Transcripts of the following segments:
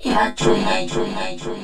Exclusivo.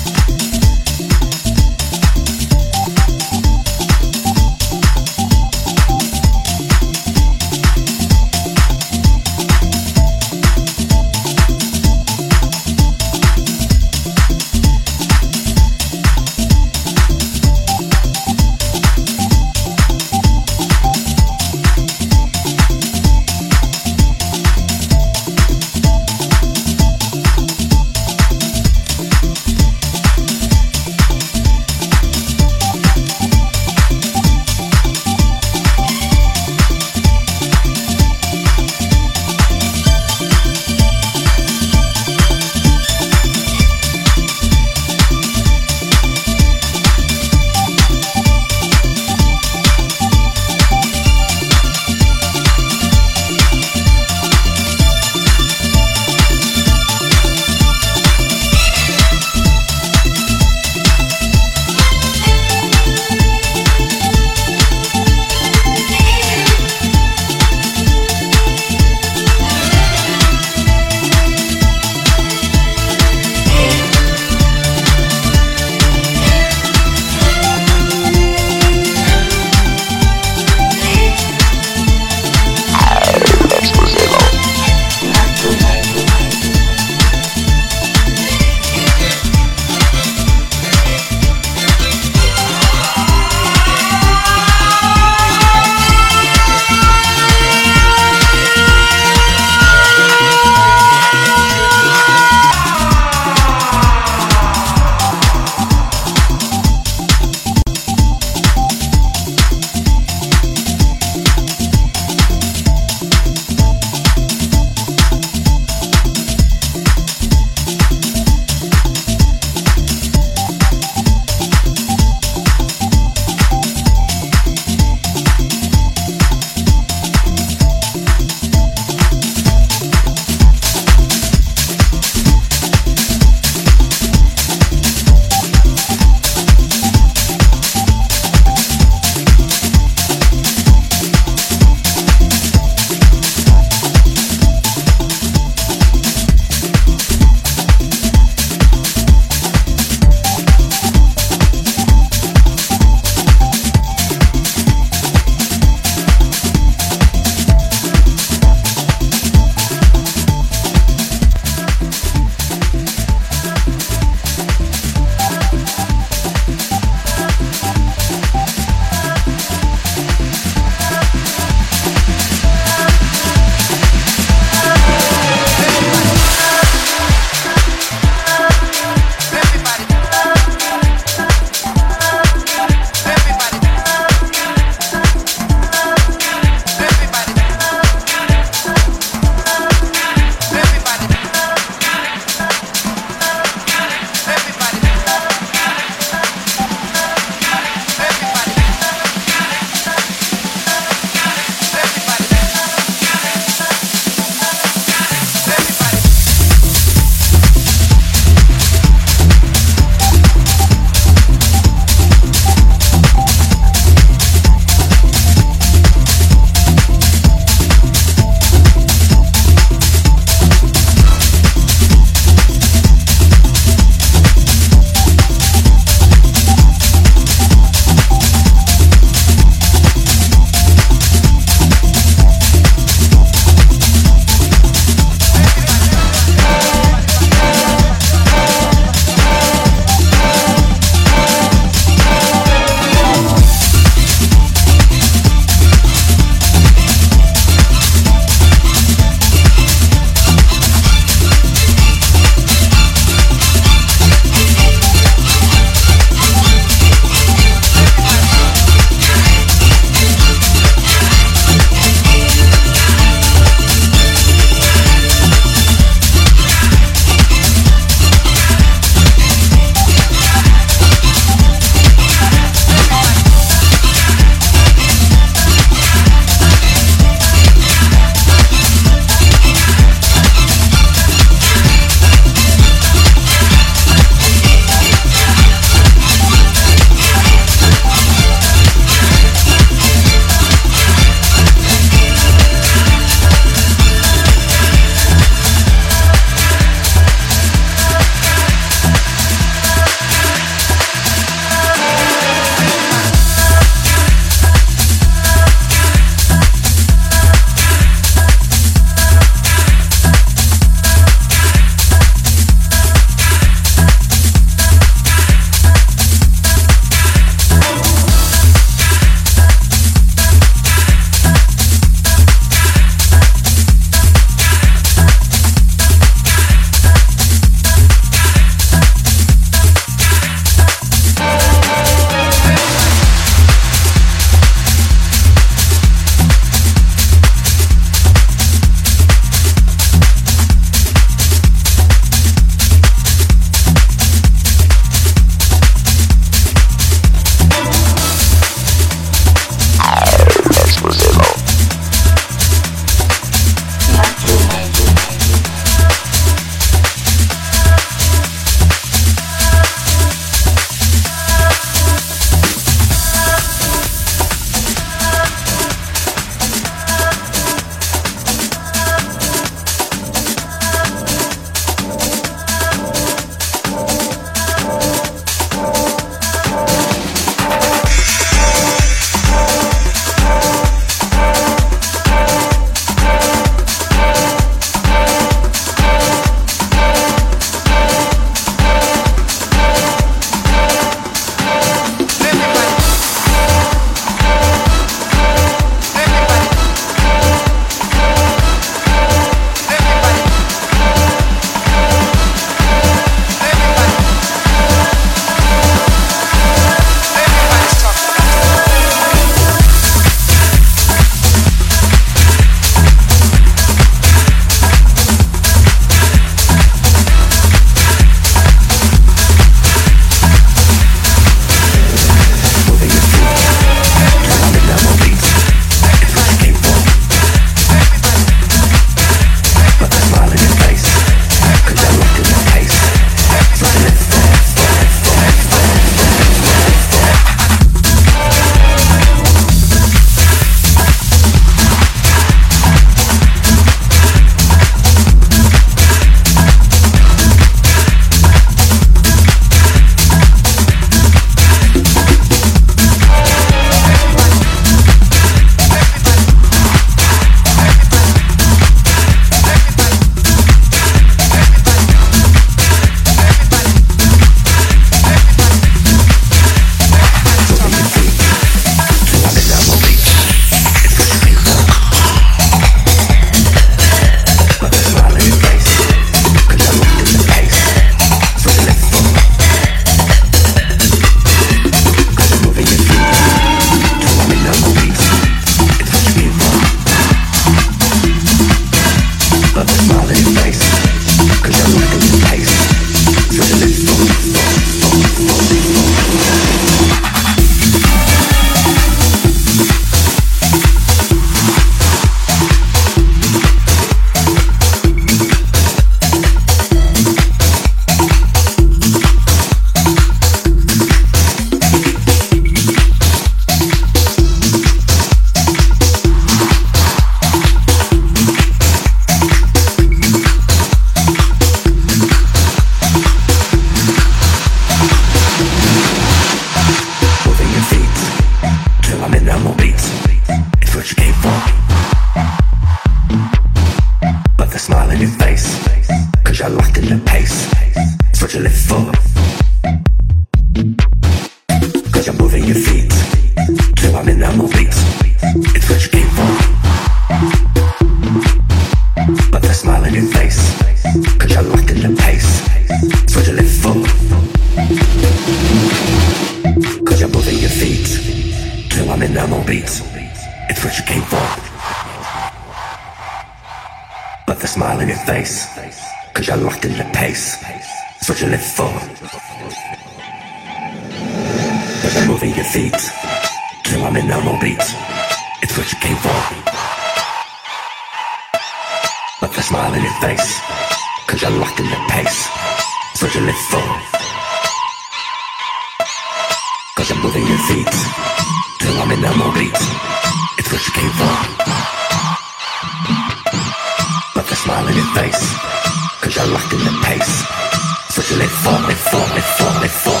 fort, mais fort.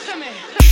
também.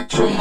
Dream,